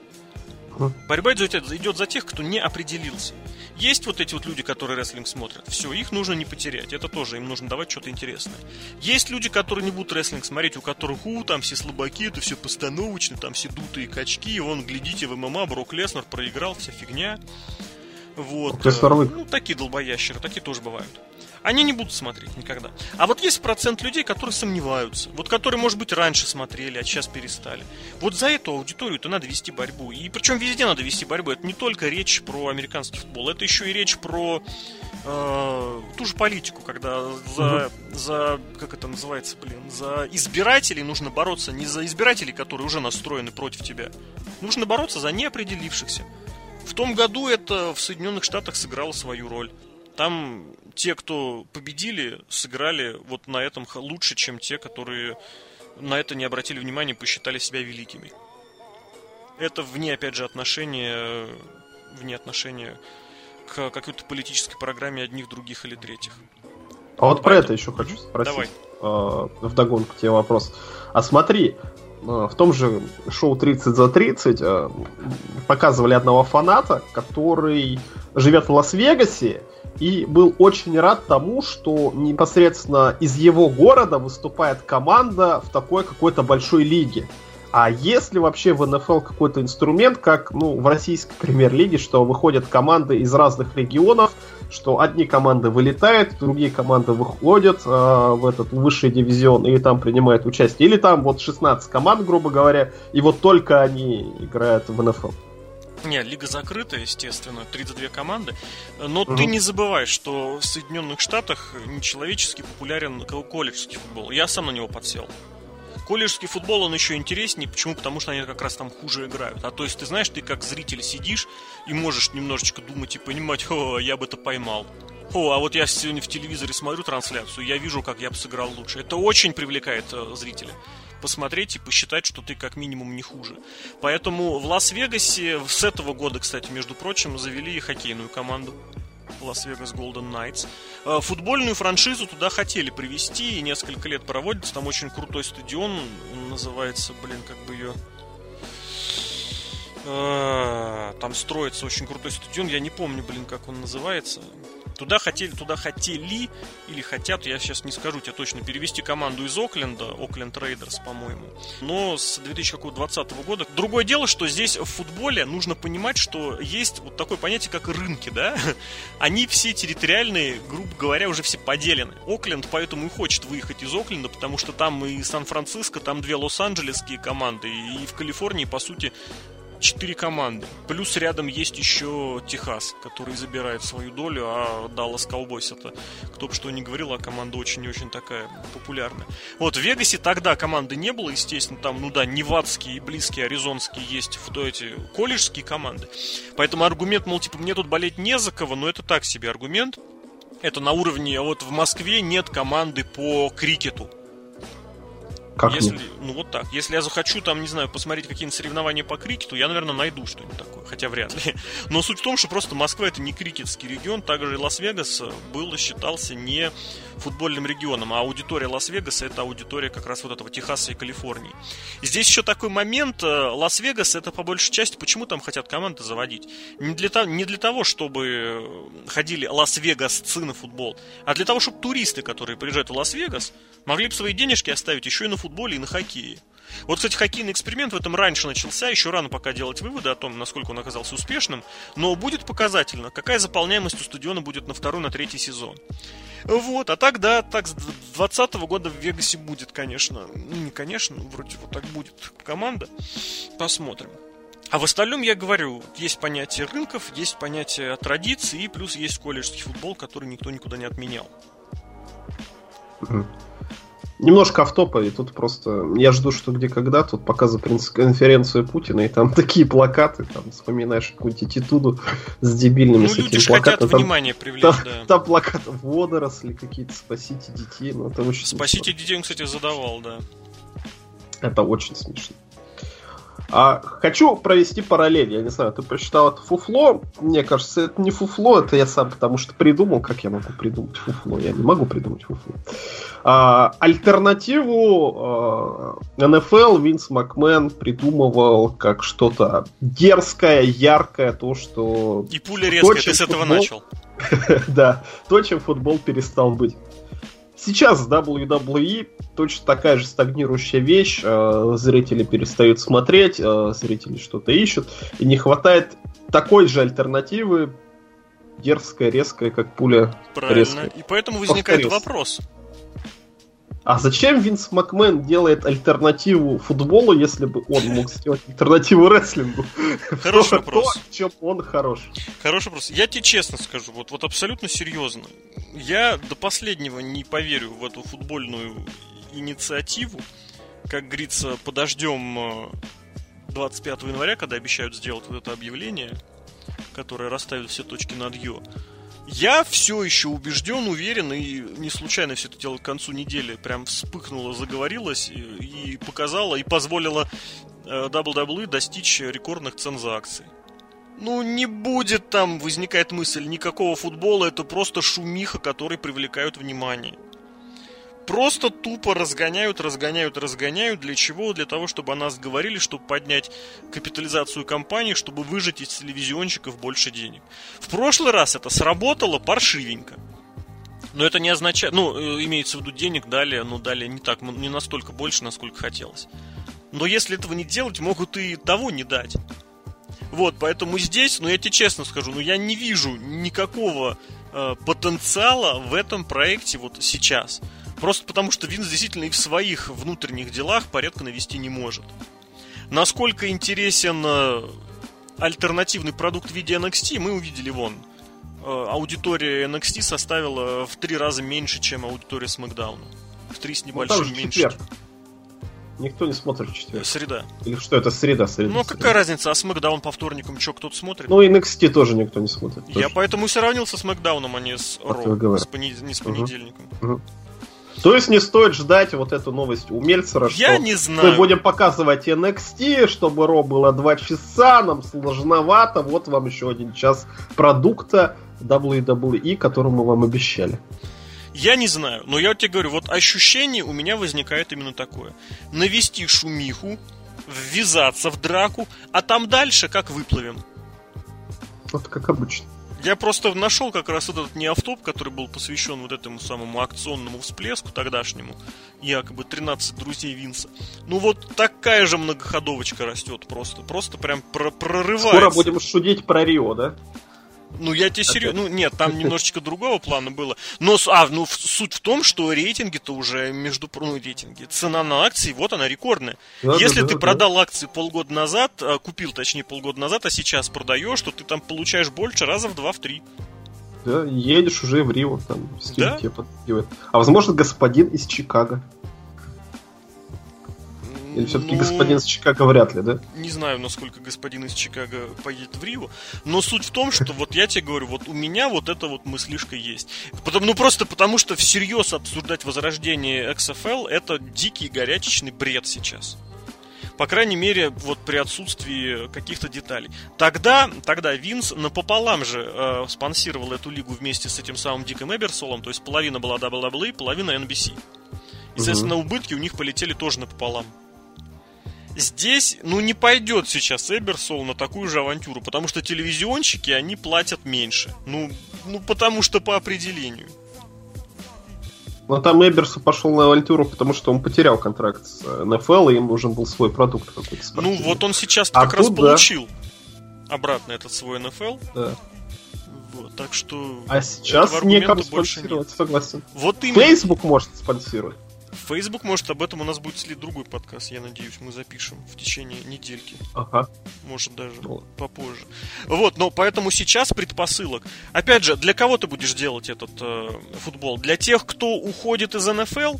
Борьба идет, идет за тех, кто не определился. Есть вот эти вот люди, которые рестлинг смотрят. Все, их нужно не потерять. Это тоже им нужно давать что-то интересное. Есть люди, которые не будут рестлинг смотреть, у которых, у, там все слабаки, это все постановочно, там все дутые качки. Вон, глядите, в ММА Брок Леснер проиграл, вся фигня. Вот. Ну, такие долбоящеры, такие тоже бывают они не будут смотреть никогда. А вот есть процент людей, которые сомневаются. Вот которые, может быть, раньше смотрели, а сейчас перестали. Вот за эту аудиторию-то надо вести борьбу. И причем везде надо вести борьбу. Это не только речь про американский футбол, это еще и речь про э, ту же политику, когда за, за, как это называется, блин, за избирателей нужно бороться не за избирателей, которые уже настроены против тебя. Нужно бороться за неопределившихся. В том году это в Соединенных Штатах сыграло свою роль. Там те, кто победили, сыграли вот на этом лучше, чем те, которые на это не обратили внимания, посчитали себя великими. Это вне, опять же, отношения, вне отношения к какой-то политической программе одних, других или третьих. А вот Поэтому... про это еще хочу спросить. Давай. Э, вдогонку тебе вопрос. А смотри, в том же шоу 30 за 30 показывали одного фаната, который живет в Лас-Вегасе и был очень рад тому, что непосредственно из его города выступает команда в такой какой-то большой лиге. А если вообще в НФЛ какой-то инструмент, как ну, в российской премьер-лиге, что выходят команды из разных регионов, что одни команды вылетают, другие команды выходят э, в этот высший дивизион и там принимают участие. Или там вот 16 команд, грубо говоря, и вот только они играют в НФЛ. Не, лига закрыта, естественно, 32 команды. Но угу. ты не забывай, что в Соединенных Штатах нечеловечески популярен колледжский футбол. Я сам на него подсел. Колледжский футбол, он еще интереснее. Почему? Потому что они как раз там хуже играют. А то есть, ты знаешь, ты как зритель сидишь и можешь немножечко думать и понимать, о, я бы это поймал. О, а вот я сегодня в телевизоре смотрю трансляцию, я вижу, как я бы сыграл лучше. Это очень привлекает э, зрителя посмотреть и посчитать, что ты как минимум не хуже. Поэтому в Лас-Вегасе с этого года, кстати, между прочим, завели хоккейную команду. Лас-Вегас Golden Knights. Э, футбольную франшизу туда хотели привести и несколько лет проводится. Там очень крутой стадион. Он называется, блин, как бы ее... Э, там строится очень крутой стадион. Я не помню, блин, как он называется. Туда хотели, туда хотели или хотят, я сейчас не скажу тебе точно, перевести команду из Окленда, Окленд Рейдерс, по-моему. Но с 2020 года. Другое дело, что здесь в футболе нужно понимать, что есть вот такое понятие, как рынки, да? Они все территориальные, грубо говоря, уже все поделены. Окленд поэтому и хочет выехать из Окленда, потому что там и Сан-Франциско, там две Лос-Анджелесские команды, и в Калифорнии, по сути, четыре команды. Плюс рядом есть еще Техас, который забирает свою долю, а Даллас Cowboys это, кто бы что ни говорил, а команда очень и очень такая популярная. Вот в Вегасе тогда команды не было, естественно, там, ну да, невадские и близкие, аризонские есть в эти колледжские команды. Поэтому аргумент, мол, типа, мне тут болеть не за кого, но это так себе аргумент. Это на уровне, вот в Москве нет команды по крикету. Как если, нет? ну вот так. Если я захочу там, не знаю, посмотреть какие-нибудь соревнования по крикету, я, наверное, найду что-нибудь такое, хотя вряд ли. Но суть в том, что просто Москва это не крикетский регион, также и Лас-Вегас был, считался не футбольным регионом, а аудитория Лас-Вегаса это аудитория как раз вот этого Техаса и Калифорнии. И здесь еще такой момент, э, Лас-Вегас это по большей части, почему там хотят команды заводить? Не для, того, не для того, чтобы ходили Лас-Вегасцы на футбол, а для того, чтобы туристы, которые приезжают в Лас-Вегас, могли бы свои денежки оставить еще и на футболе, и на хоккее. Вот, кстати, хоккейный эксперимент в этом раньше начался, еще рано пока делать выводы о том, насколько он оказался успешным, но будет показательно, какая заполняемость у стадиона будет на второй, на третий сезон. Вот, а так, да, так с 2020 года в Вегасе будет, конечно. Ну, не конечно, вроде вот так будет команда. Посмотрим. А в остальном, я говорю, есть понятие рынков, есть понятие традиций, и плюс есть колледжский футбол, который никто никуда не отменял. Немножко автопа, и тут просто... Я жду, что где когда, тут показывают конференцию Путина, и там такие плакаты, там вспоминаешь какую-нибудь аттитуду с дебильными ну, с этим люди плакатом. там, внимание привлечь, там, да. Там плакат водоросли какие-то, спасите детей, ну это очень Спасите смешно. детей он, кстати, задавал, да. Это очень смешно. А, хочу провести параллель. Я не знаю, ты прочитал это фуфло. Мне кажется, это не фуфло, это я сам потому что придумал. Как я могу придумать фуфло? Я не могу придумать фуфло. А, альтернативу а, НФЛ Винс Макмен придумывал как что-то дерзкое, яркое, то, что... И пуля резкая, ты с этого футбол... начал. да, то, чем футбол перестал быть. Сейчас WWE точно такая же стагнирующая вещь. Э, зрители перестают смотреть, э, зрители что-то ищут. И не хватает такой же альтернативы дерзкая, резкая, как пуля Правильно. Резкая. И поэтому возникает Повторюсь. вопрос. А зачем Винс Макмен делает альтернативу футболу, если бы он мог сделать альтернативу рестлингу? Хороший вопрос. То, чем он хорош. Хороший вопрос. Я тебе честно скажу, вот, вот абсолютно серьезно. Я до последнего не поверю в эту футбольную инициативу. Как говорится, подождем 25 э, января, когда обещают сделать вот это объявление, которое расставит все точки над «ё». Я все еще убежден, уверен, и не случайно все это дело к концу недели прям вспыхнуло, заговорилось и, и показало, и позволило э, WWE достичь рекордных цен за акции. Ну, не будет там, возникает мысль, никакого футбола, это просто шумиха, который привлекают внимание. Просто тупо разгоняют, разгоняют, разгоняют. Для чего? Для того, чтобы о нас говорили, чтобы поднять капитализацию компании, чтобы выжать из телевизионщиков больше денег. В прошлый раз это сработало паршивенько. Но это не означает, ну, э, имеется в виду денег дали, ну, дали не так, не настолько больше, насколько хотелось. Но если этого не делать, могут и того не дать. Вот, поэтому здесь, ну, я тебе честно скажу, ну, я не вижу никакого э, потенциала в этом проекте вот сейчас. Просто потому, что Винс действительно и в своих внутренних делах порядка навести не может. Насколько интересен э, альтернативный продукт в виде NXT, мы увидели вон. Э, аудитория NXT составила в три раза меньше, чем аудитория SmackDown. В три с ну, небольшим ну, меньше. Четверг. Никто не смотрит в четверг. Среда. Или что это, среда, среда. Ну, какая разница, а SmackDown по вторникам что, кто-то смотрит? Ну, NXT тоже никто не смотрит. Я тоже. поэтому и сравнил со SmackDown, а не с Raw, с понед... не с понедельником. Угу. Угу. То есть не стоит ждать вот эту новость у Мельцера, что Я не знаю. мы будем показывать NXT, чтобы Ро было 2 часа, нам сложновато, вот вам еще один час продукта WWE, который мы вам обещали. Я не знаю, но я тебе говорю, вот ощущение у меня возникает именно такое. Навести шумиху, ввязаться в драку, а там дальше как выплывем. Вот как обычно. Я просто нашел как раз этот не автоп, который был посвящен вот этому самому акционному всплеску тогдашнему, якобы 13 друзей Винса. Ну вот такая же многоходовочка растет просто, просто прям прорывается. Скоро будем шудить про Рио, да? Ну, я тебе серьезно... Ну, нет, там немножечко другого плана было. Но, а, ну, суть в том, что рейтинги-то уже между... Ну, рейтинги. Цена на акции, вот она, рекордная. Да, Если да, ты да, продал да. акции полгода назад, а, купил, точнее, полгода назад, а сейчас продаешь, то ты там получаешь больше раза в два, в три. Да, едешь уже в Рио, там, с да? тебе подпивает. А возможно, господин из Чикаго. Или все-таки ну, господин из Чикаго вряд ли, да? Не знаю, насколько господин из Чикаго поедет в Рио. Но суть в том, что вот я тебе говорю, вот у меня вот эта вот мыслишка есть. Потому, ну просто потому, что всерьез обсуждать возрождение XFL это дикий горячечный бред сейчас. По крайней мере, вот при отсутствии каких-то деталей. Тогда, тогда Винс напополам же э, спонсировал эту лигу вместе с этим самым Диком Эберсолом, то есть половина была WWE, половина NBC. Естественно, угу. убытки у них полетели тоже напополам. Здесь, ну, не пойдет сейчас Эберсол на такую же авантюру, потому что телевизионщики, они платят меньше. Ну, ну потому что по определению. Но там Эберсу пошел на авантюру, потому что он потерял контракт с НФЛ, и им нужен был свой продукт какой-то. Ну, вот он сейчас а как раз да. получил обратно этот свой НФЛ. Да. Вот, так что... А сейчас некому спонсировать, согласен. Вот именно. Facebook может спонсировать. Facebook, может, об этом у нас будет слить другой подкаст, я надеюсь, мы запишем в течение недельки. Ага. Может, даже вот. попозже. Вот, но поэтому сейчас предпосылок. Опять же, для кого ты будешь делать этот э, футбол? Для тех, кто уходит из НФЛ?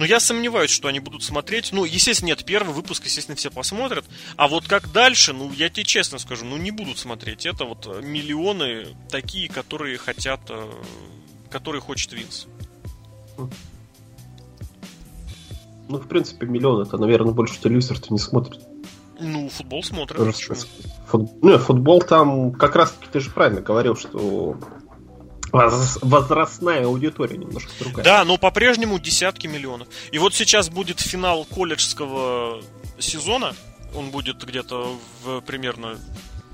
Но я сомневаюсь, что они будут смотреть. Ну, естественно, нет, первый выпуск, естественно, все посмотрят. А вот как дальше, ну, я тебе честно скажу, ну, не будут смотреть. Это вот миллионы такие, которые хотят, э, которые хочет Винс. Ну, в принципе, миллион это, наверное, больше телевизор-то не смотрит. Ну, футбол смотрит. Фут... Ну, футбол там, как раз таки ты же правильно говорил, что возрастная аудитория немножко другая. Да, но по-прежнему десятки миллионов. И вот сейчас будет финал колледжского сезона. Он будет где-то в примерно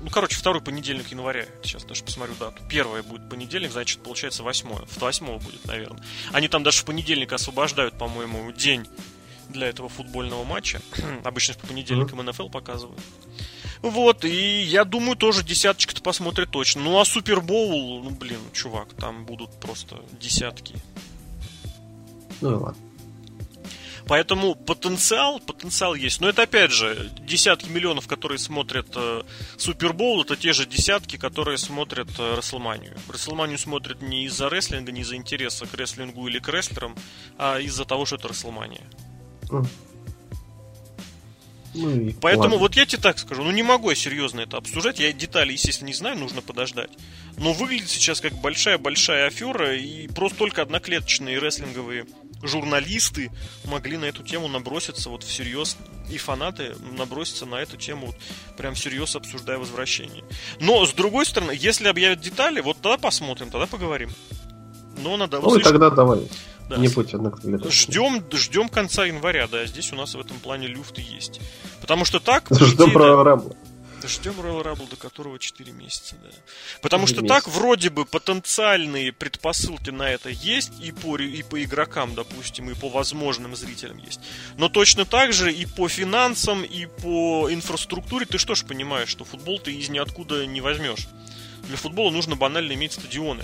ну, короче, второй понедельник января. Сейчас даже посмотрю дату. Первое будет понедельник, значит, получается восьмое. В восьмого будет, наверное. Они там даже в понедельник освобождают, по-моему, день для этого футбольного матча. Обычно по понедельникам mm-hmm. НФЛ показывают. Вот, и я думаю, тоже десяточка-то посмотрит точно. Ну, а Супербоул, ну, блин, чувак, там будут просто десятки. Ну, ладно. Поэтому потенциал, потенциал есть. Но это опять же десятки миллионов, которые смотрят э, это те же десятки, которые смотрят э, Расселманию. Расселманию смотрят не из-за рестлинга, не из-за интереса к рестлингу или к рестлерам, а из-за того, что это Расселмания. Ну, и Поэтому ладно. вот я тебе так скажу, ну не могу я серьезно это обсуждать, я детали, естественно, не знаю, нужно подождать. Но выглядит сейчас как большая-большая афера, и просто только одноклеточные рестлинговые журналисты могли на эту тему наброситься вот всерьез, и фанаты наброситься на эту тему вот прям всерьез обсуждая возвращение. Но, с другой стороны, если объявят детали, вот тогда посмотрим, тогда поговорим. Но надо... Ну, и тогда давай. Да. Не будь однако Ждем, ждем конца января, да. Здесь у нас в этом плане люфт есть. Потому что так... Ждем про Рамбла. Ждем Royal Rumble, до которого 4 месяца, да. Потому что месяца. так вроде бы потенциальные предпосылки на это есть и по, и по игрокам, допустим, и по возможным зрителям есть. Но точно так же и по финансам, и по инфраструктуре ты что ж понимаешь, что футбол ты из ниоткуда не возьмешь. Для футбола нужно банально иметь стадионы.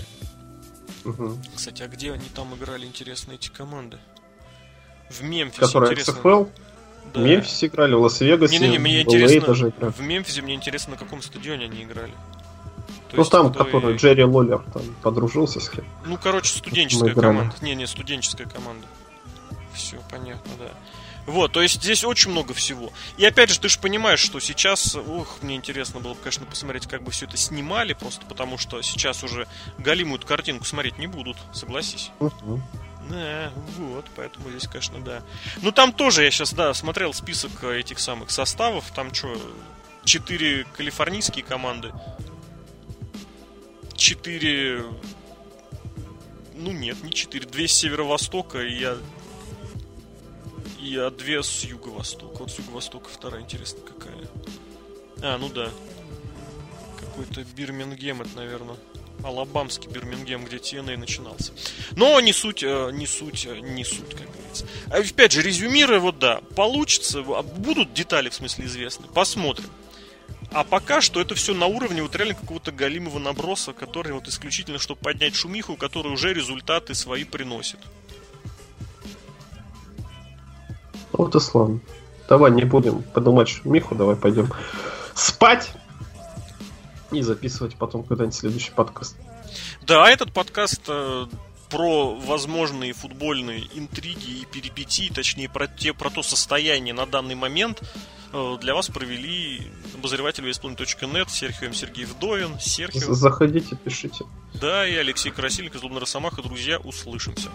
Угу. Кстати, а где они там играли, интересно, эти команды? В Мемфисе, Которые интересно. XFL? Да. В Мемфисе играли, в Лас-Вегасе, не, не, не, мне интересно, даже играли. В Мемфисе мне интересно, на каком стадионе они играли. То ну есть, там, который и... Джерри Лоллер там подружился с кем. Ну, короче, студенческая команда. Не, не, студенческая команда. Все, понятно, да. Вот, то есть здесь очень много всего. И опять же, ты же понимаешь, что сейчас, ух, мне интересно было бы, конечно, посмотреть, как бы все это снимали, просто потому что сейчас уже галимую картинку смотреть не будут, согласись. Uh-huh. Да, вот, поэтому здесь, конечно, да. Ну, там тоже я сейчас, да, смотрел список этих самых составов. Там что, четыре калифорнийские команды, четыре... Ну, нет, не четыре. Две с северо-востока и я... И а две с юго-востока. Вот с юго-востока вторая, интересно, какая. А, ну да. Какой-то Бирмингем, это, наверное алабамский Бирмингем, где TNA начинался. Но не суть, э, не суть, э, не суть, как говорится. А опять же, резюмируя, вот да, получится, а будут детали, в смысле, известны. Посмотрим. А пока что это все на уровне вот реально какого-то галимого наброса, который вот исключительно, чтобы поднять шумиху, который уже результаты свои приносит. Вот и славно. Давай не будем подумать шумиху, давай пойдем спать и записывать потом когда-нибудь следующий подкаст. Да, этот подкаст э, про возможные футбольные интриги и перипетии, точнее про, те, про то состояние на данный момент э, для вас провели обозреватель весплан.нет, Серхио М. Сергей Вдовин, Серхио. Заходите, пишите. Да, и Алексей Красильник из Лунна Росомаха. Друзья, услышимся.